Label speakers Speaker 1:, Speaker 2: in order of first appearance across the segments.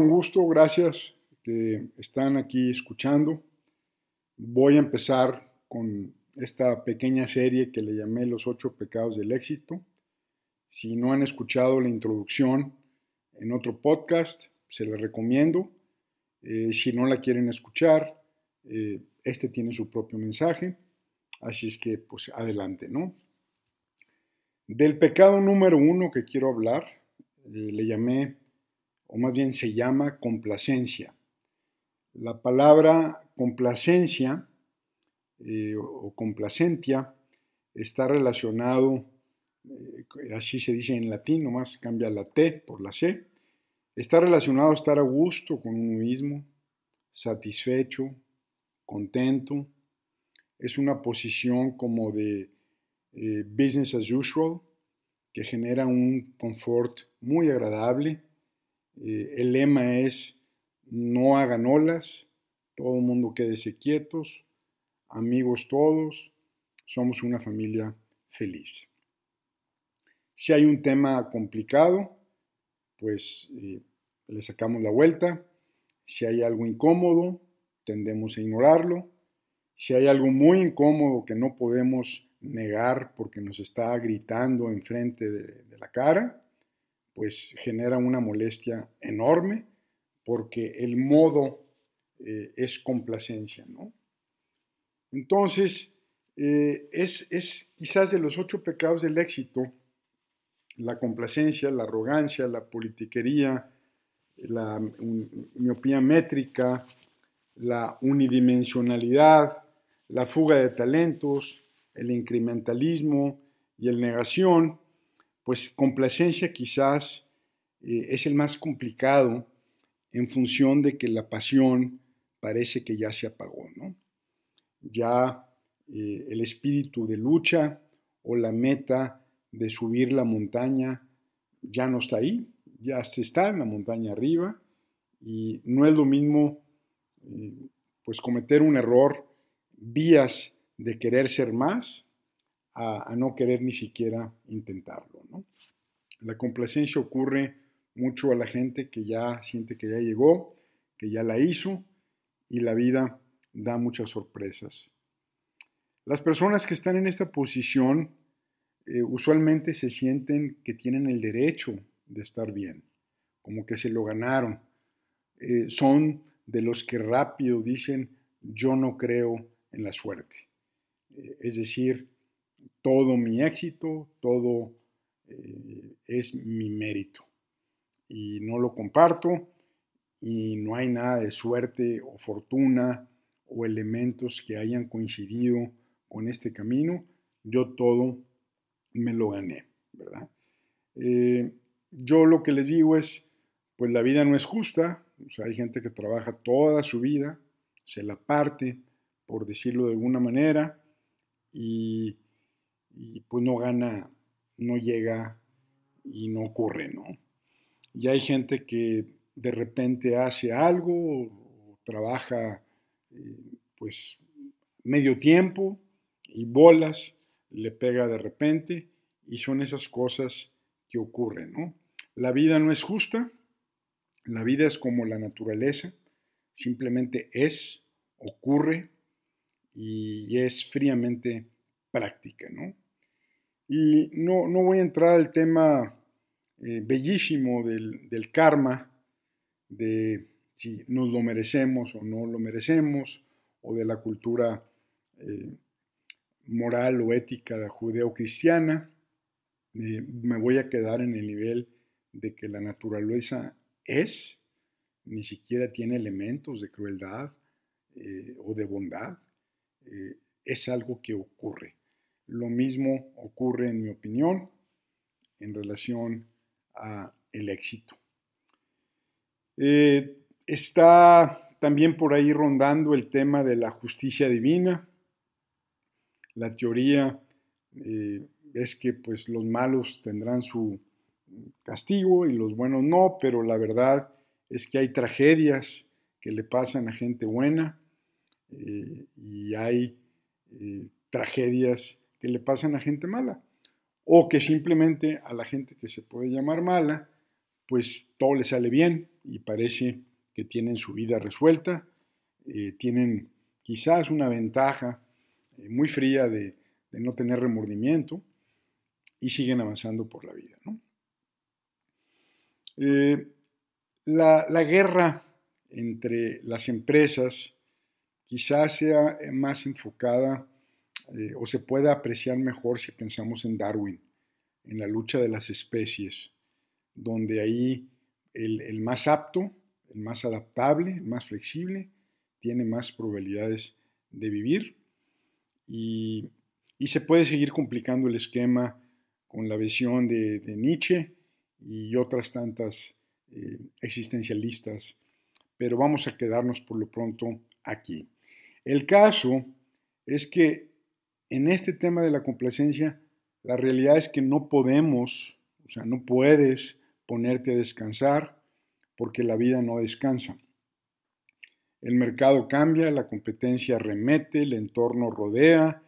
Speaker 1: con gusto, gracias que están aquí escuchando. Voy a empezar con esta pequeña serie que le llamé Los ocho pecados del éxito. Si no han escuchado la introducción en otro podcast, se la recomiendo. Eh, si no la quieren escuchar, eh, este tiene su propio mensaje. Así es que, pues, adelante, ¿no? Del pecado número uno que quiero hablar, eh, le llamé, o más bien se llama complacencia. La palabra complacencia eh, o complacentia está relacionado, eh, así se dice en latín, nomás cambia la T por la C, está relacionado a estar a gusto con uno mismo, satisfecho, contento. Es una posición como de eh, business as usual, que genera un confort muy agradable. Eh, el lema es no hagan olas, todo el mundo quédese quietos, amigos todos, somos una familia feliz. Si hay un tema complicado, pues eh, le sacamos la vuelta. Si hay algo incómodo, tendemos a ignorarlo. Si hay algo muy incómodo que no podemos negar porque nos está gritando enfrente de, de la cara, pues genera una molestia enorme porque el modo eh, es complacencia, ¿no? Entonces, eh, es, es, quizás de los ocho pecados del éxito, la complacencia, la arrogancia, la politiquería, la miopía métrica, la unidimensionalidad, la fuga de talentos, el incrementalismo y el negación, pues complacencia quizás eh, es el más complicado en función de que la pasión parece que ya se apagó, ¿no? Ya eh, el espíritu de lucha o la meta de subir la montaña ya no está ahí, ya se está en la montaña arriba y no es lo mismo eh, pues cometer un error vías de querer ser más a, no querer ni siquiera intentarlo. La complacencia ocurre mucho a la gente que ya siente que ya llegó, que ya la hizo y la vida da muchas sorpresas. Las personas que están en esta posición eh, usualmente se sienten que tienen el derecho de estar bien, como que se lo ganaron. Eh, son de los que rápido dicen, yo no creo en la suerte. Eh, es decir, todo mi éxito, todo eh, es mi mérito. Y no lo comparto y no hay nada de suerte o fortuna o elementos que hayan coincidido con este camino. Yo todo me lo gané, ¿verdad? Eh, yo lo que les digo es, pues la vida no es justa, o sea, hay gente que trabaja toda su vida, se la parte, por decirlo de alguna manera, y, pues no gana, no llega y no ocurre, ¿no? Y hay gente que de repente hace algo, trabaja eh, pues medio tiempo y bolas, le pega de repente y son esas cosas que ocurren, ¿no? La vida no es justa, la vida es como la naturaleza, simplemente es, ocurre y es fríamente práctica, ¿no? Y no, no voy a entrar al tema eh, bellísimo del, karma, de si nos lo merecemos o no lo merecemos, o de la cultura eh, moral o ética judeo-cristiana. Eh, me voy a quedar en el nivel de que la naturaleza es, ni siquiera tiene elementos de crueldad o de bondad es algo que ocurre. Lo mismo ocurre, en mi opinión, en relación a el éxito. Eh, está también por ahí rondando el tema de la justicia divina. La teoría eh, es que pues, los malos tendrán su castigo y los buenos no, pero la verdad es que hay tragedias que le pasan a gente buena eh, y hay tragedias que le pasan a gente mala o que simplemente a la gente que se puede llamar mala, pues todo le sale bien y parece que tienen su vida resuelta, eh, tienen quizás una ventaja eh, muy fría de, no tener remordimiento y siguen avanzando por la vida. Eh, la, la, guerra entre las empresas quizás sea más enfocada o se pueda apreciar mejor si pensamos en Darwin, en la lucha de las especies, donde ahí el, más apto, el más adaptable, el más flexible, tiene más probabilidades de vivir y, se puede seguir complicando el esquema con la visión de, Nietzsche y otras tantas eh, existencialistas, pero vamos a quedarnos por lo pronto aquí. El caso es que en este tema de la complacencia, la realidad es que no podemos, o sea, no puedes ponerte a descansar porque la vida no descansa. El mercado cambia, la competencia remete, el entorno rodea,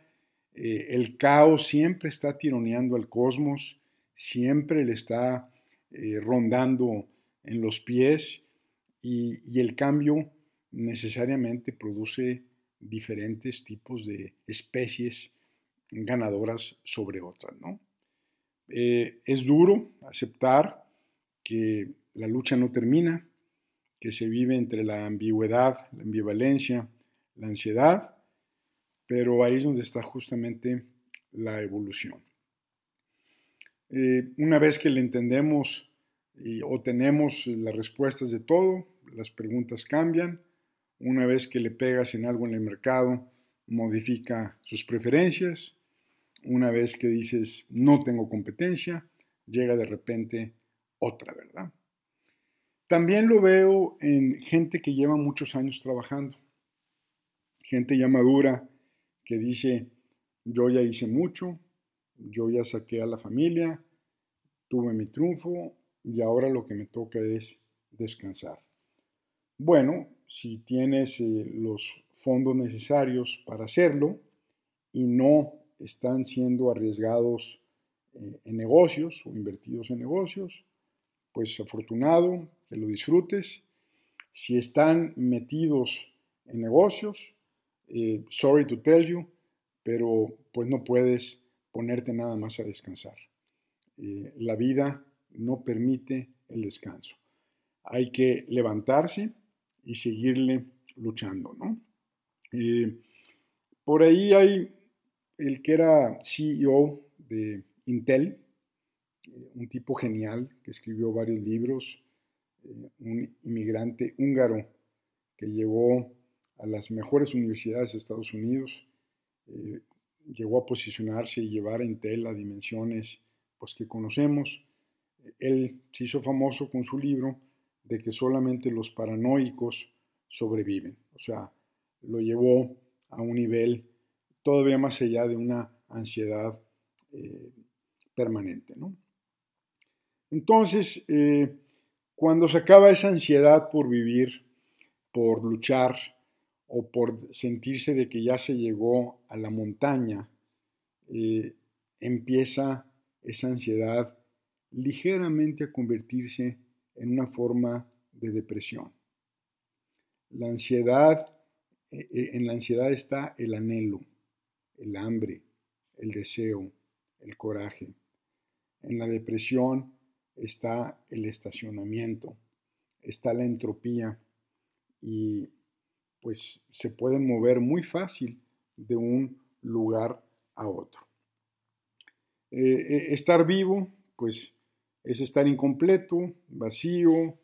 Speaker 1: eh, el caos siempre está tironeando al cosmos, siempre le está eh, rondando en los pies y, y el cambio necesariamente produce diferentes tipos de especies ganadoras sobre otras. ¿no? Eh, es duro aceptar que la lucha no termina, que se vive entre la ambigüedad, la ambivalencia, la ansiedad, pero ahí es donde está justamente la evolución. Eh, una vez que le entendemos y, o tenemos las respuestas de todo, las preguntas cambian. Una vez que le pegas en algo en el mercado, modifica sus preferencias. Una vez que dices no tengo competencia, llega de repente otra, ¿verdad? También lo veo en gente que lleva muchos años trabajando, gente ya madura que dice, yo ya hice mucho, yo ya saqué a la familia, tuve mi triunfo y ahora lo que me toca es descansar. Bueno, si tienes eh, los fondos necesarios para hacerlo y no están siendo arriesgados eh, en negocios o invertidos en negocios, pues afortunado, que lo disfrutes. Si están metidos en negocios, eh, sorry to tell you, pero pues no puedes ponerte nada más a descansar. Eh, la vida no permite el descanso. Hay que levantarse y seguirle luchando, ¿no? Eh, por ahí hay el que era CEO de Intel, un tipo genial que escribió varios libros, eh, un inmigrante húngaro que llegó a las mejores universidades de Estados Unidos, eh, llegó a posicionarse y llevar a Intel a dimensiones pues, que conocemos. Él se hizo famoso con su libro de que solamente los paranoicos sobreviven. O sea, lo llevó a un nivel todavía más allá de una ansiedad eh, permanente. ¿no? Entonces, eh, cuando se acaba esa ansiedad por vivir, por luchar o por sentirse de que ya se llegó a la montaña, eh, empieza esa ansiedad ligeramente a convertirse en una forma de depresión. La ansiedad, eh, en la ansiedad está el anhelo, el hambre, el deseo, el coraje. En la depresión está el estacionamiento, está la entropía y pues se pueden mover muy fácil de un lugar a otro. Eh, eh, estar vivo, pues es estar incompleto, vacío,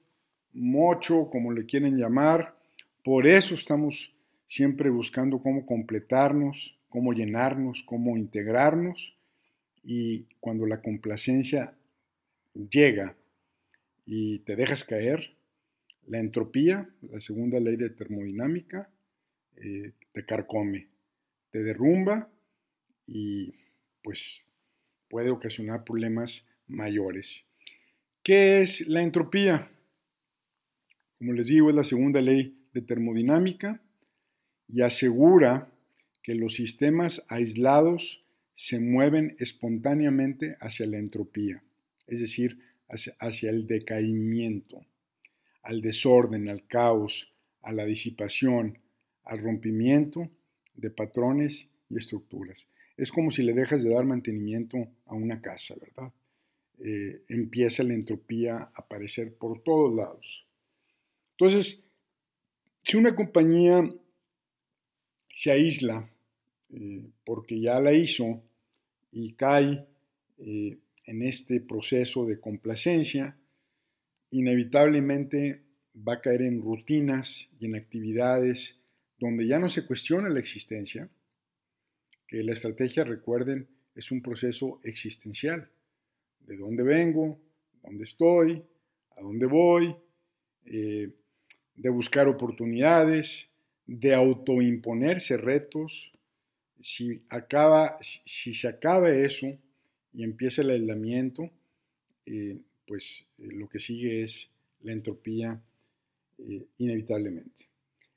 Speaker 1: mocho, como le quieren llamar. Por eso estamos siempre buscando cómo completarnos, cómo llenarnos, cómo integrarnos. Y cuando la complacencia llega y te dejas caer, la entropía, la segunda ley de termodinámica, eh, te carcome, te derrumba y pues puede ocasionar problemas mayores. ¿Qué es la entropía? Como les digo, es la segunda ley de termodinámica y asegura que los sistemas aislados se mueven espontáneamente hacia la entropía es decir, hacia, el decaimiento, al desorden, al caos, a la disipación, al rompimiento de patrones y estructuras. Es como si le dejas de dar mantenimiento a una casa, ¿verdad? Eh, empieza la entropía a aparecer por todos lados. Entonces, si una compañía se aísla eh, porque ya la hizo y cae eh, en este proceso de complacencia, inevitablemente va a caer en rutinas y en actividades donde ya no se cuestiona la existencia, que la estrategia, recuerden, es un proceso existencial. ¿De dónde vengo? ¿Dónde estoy? ¿A dónde voy? Eh, de buscar oportunidades, de autoimponerse retos. Si, acaba, si se acaba eso, y empieza el aislamiento, eh, pues eh, lo que sigue es la entropía inevitablemente.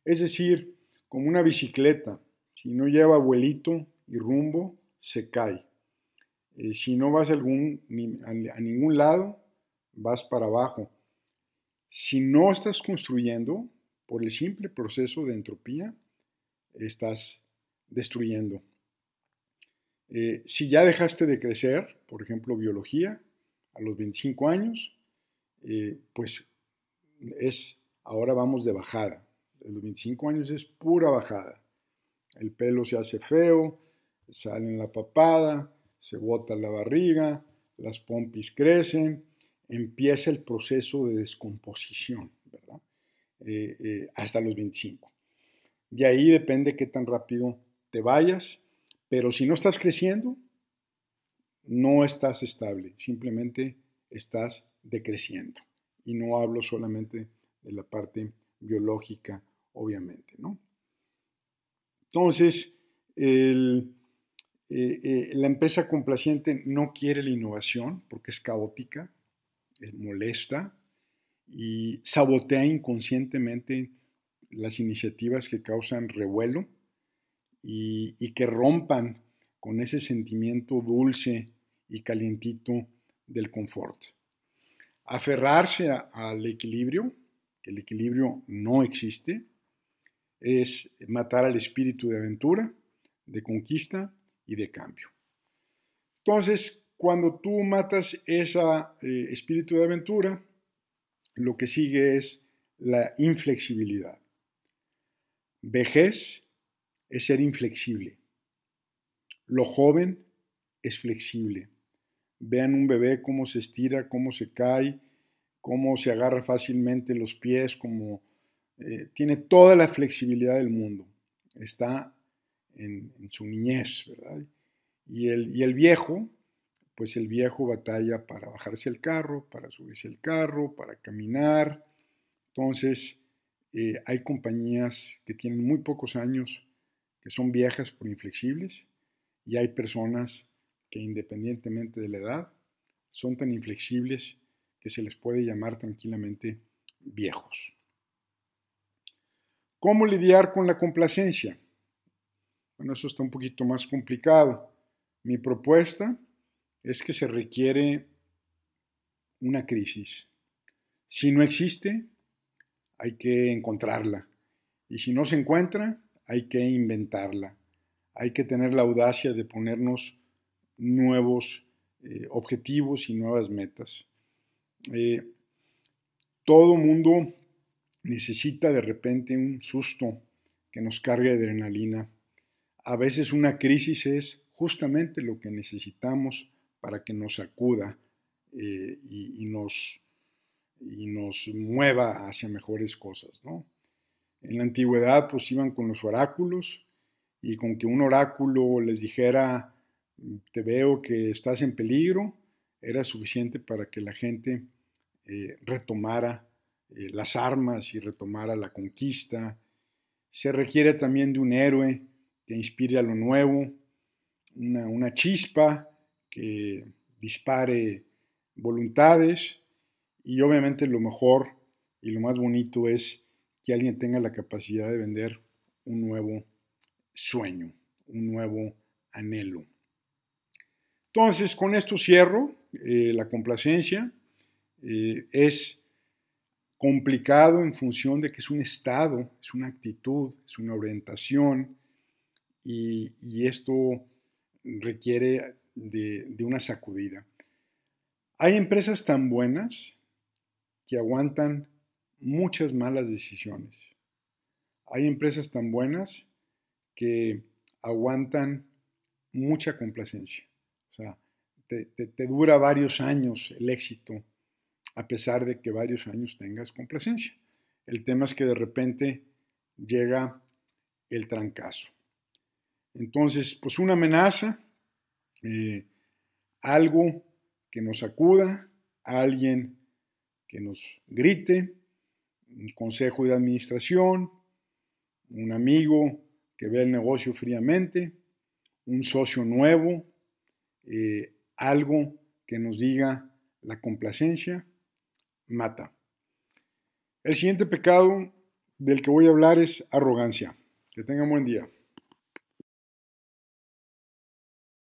Speaker 1: Es decir, como una bicicleta, si no lleva abuelito y rumbo, se cae. Si no vas a ningún lado, vas para abajo. Si no estás construyendo, por el simple proceso de entropía, estás destruyendo. Eh, si ya dejaste de crecer, por ejemplo, biología, a los 25 años, eh, pues es, ahora vamos de bajada. A los 25 años es pura bajada. El pelo se hace feo, sale en la papada, se bota la barriga, las pompis crecen, empieza el proceso de descomposición, ¿verdad? Eh, hasta los 25. De ahí depende qué tan rápido te vayas pero si no estás creciendo, no estás estable, simplemente estás decreciendo. Y no hablo solamente de la parte biológica, obviamente, ¿no? Entonces, eh, eh, la empresa complaciente no quiere la innovación porque es caótica, es molesta y sabotea inconscientemente las iniciativas que causan revuelo y, que rompan con ese sentimiento dulce y calientito del confort. Aferrarse al equilibrio, que el equilibrio no existe, es matar al espíritu de aventura, de conquista y de cambio. Entonces, cuando tú matas ese eh, espíritu de aventura, lo que sigue es la inflexibilidad. Vejez es ser inflexible. Lo joven es flexible. Vean un bebé cómo se estira, cómo se cae, cómo se agarra fácilmente los pies, cómo eh, tiene toda la flexibilidad del mundo. Está en, su niñez, ¿verdad? Y el, y el viejo, pues el viejo batalla para bajarse el carro, para subirse el carro, para caminar. Entonces, eh, hay compañías que tienen muy pocos años que son viejas por inflexibles y hay personas que independientemente de la edad son tan inflexibles que se les puede llamar tranquilamente viejos. ¿Cómo lidiar con la complacencia? Bueno, eso está un poquito más complicado. Mi propuesta es que se requiere una crisis. Si no existe, hay que encontrarla. Y si no se encuentra, hay que inventarla, hay que tener la audacia de ponernos nuevos eh, objetivos y nuevas metas. Eh, todo mundo necesita de repente un susto que nos cargue adrenalina. A veces una crisis es justamente lo que necesitamos para que nos sacuda eh, y, nos, y nos mueva hacia mejores cosas, ¿no? En la antigüedad pues iban con los oráculos y con que un oráculo les dijera, te veo que estás en peligro, era suficiente para que la gente eh, retomara eh, las armas y retomara la conquista. Se requiere también de un héroe que inspire a lo nuevo, una, una chispa que dispare voluntades y obviamente lo mejor y lo más bonito es que alguien tenga la capacidad de vender un nuevo sueño, un nuevo anhelo. Entonces, con esto cierro eh, la complacencia. eh, es complicado en función de que es un estado, es una actitud, es una orientación y, esto requiere de, una sacudida. Hay empresas tan buenas que aguantan muchas malas decisiones. Hay empresas tan buenas que aguantan mucha complacencia. O sea, te dura varios años el éxito a pesar de que varios años tengas complacencia. El tema es que de repente llega el trancazo. Entonces, pues una amenaza, eh, algo que nos acuda, alguien que nos grite, un consejo de administración, un amigo que ve el negocio fríamente, un socio nuevo, eh, algo que nos diga la complacencia mata. El siguiente pecado del que voy a hablar es arrogancia. Que tengan buen día.